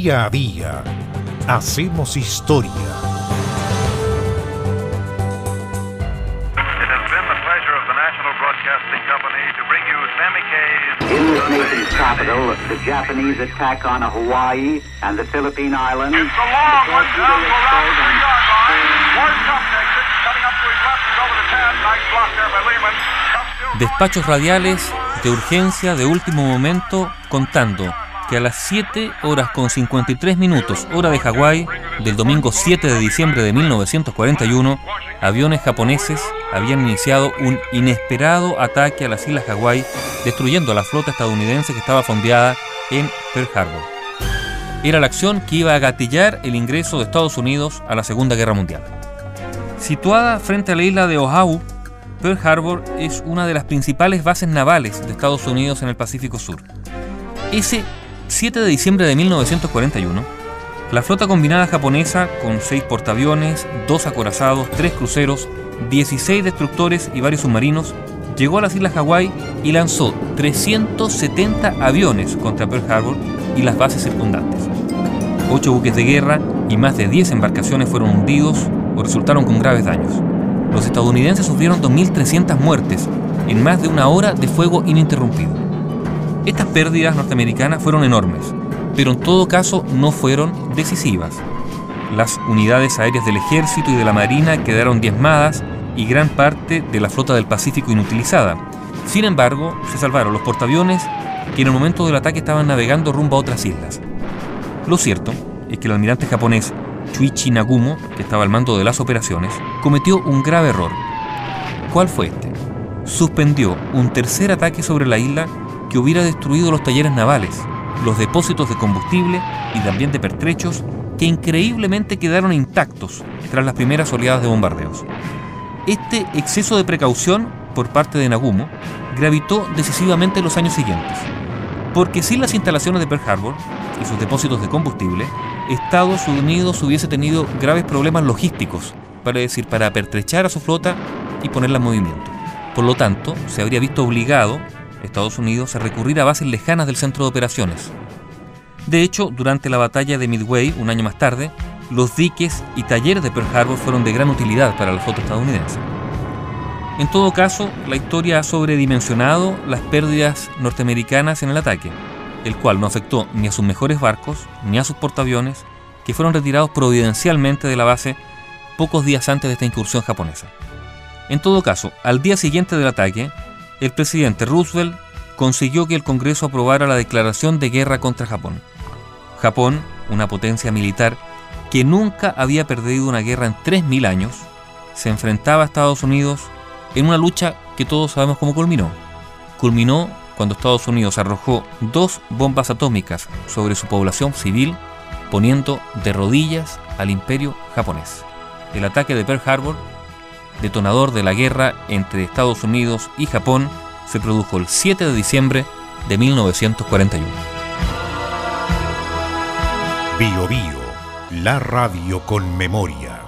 Día a día hacemos historia. In this nation's capital, the Japanese attack on Hawaii and the Philippine Islands. It's a long one down to around the three-yard line. Ward Cup takes it, cutting up to his left is over the 10. Nice block there by Lehman. Cup still Despachos radiales de urgencia de último momento contando que a las 7 horas con 53 minutos hora de Hawái del domingo 7 de diciembre de 1941, aviones japoneses habían iniciado un inesperado ataque a las islas Hawái, destruyendo a la flota estadounidense que estaba fondeada en Pearl Harbor. Era la acción que iba a gatillar el ingreso de Estados Unidos a la Segunda Guerra Mundial. Situada frente a la isla de Oahu, Pearl Harbor es una de las principales bases navales de Estados Unidos en el Pacífico Sur. Ese 7 de diciembre de 1941, la flota combinada japonesa, con 6 portaaviones, 2 acorazados, 3 cruceros, 16 destructores y varios submarinos, llegó a las Islas Hawái y lanzó 370 aviones contra Pearl Harbor y las bases circundantes. 8 buques de guerra y más de 10 embarcaciones fueron hundidos o resultaron con graves daños. Los estadounidenses sufrieron 2.300 muertes en más de una hora de fuego ininterrumpido. Estas pérdidas norteamericanas fueron enormes, pero en todo caso no fueron decisivas. Las unidades aéreas del ejército y de la marina quedaron diezmadas y gran parte de la flota del Pacífico inutilizada. Sin embargo, se salvaron los portaaviones que en el momento del ataque estaban navegando rumbo a otras islas. Lo cierto es que el almirante japonés Chuichi Nagumo, que estaba al mando de las operaciones, cometió un grave error. ¿Cuál fue este? Suspendió un tercer ataque sobre la isla que hubiera destruido los talleres navales, los depósitos de combustible y también de pertrechos que increíblemente quedaron intactos tras las primeras oleadas de bombardeos. Este exceso de precaución por parte de Nagumo gravitó decisivamente en los años siguientes, porque sin las instalaciones de Pearl Harbor y sus depósitos de combustible, Estados Unidos hubiese tenido graves problemas logísticos, para decir, para pertrechar a su flota y ponerla en movimiento. Por lo tanto, se habría visto obligado Estados Unidos a recurrir a bases lejanas del centro de operaciones. De hecho, durante la batalla de Midway, un año más tarde, los diques y talleres de Pearl Harbor fueron de gran utilidad para la flota estadounidense. En todo caso, la historia ha sobredimensionado las pérdidas norteamericanas en el ataque, el cual no afectó ni a sus mejores barcos ni a sus portaaviones, que fueron retirados providencialmente de la base pocos días antes de esta incursión japonesa. En todo caso, al día siguiente del ataque, el presidente Roosevelt consiguió que el Congreso aprobara la declaración de guerra contra Japón. Japón, una potencia militar que nunca había perdido una guerra en 3.000 años, se enfrentaba a Estados Unidos en una lucha que todos sabemos cómo culminó. Culminó cuando Estados Unidos arrojó dos bombas atómicas sobre su población civil, poniendo de rodillas al imperio japonés. El ataque de Pearl Harbor, detonador de la guerra entre Estados Unidos y Japón, se produjo el 7 de diciembre de 1941. Bio Bio, la radio con memoria.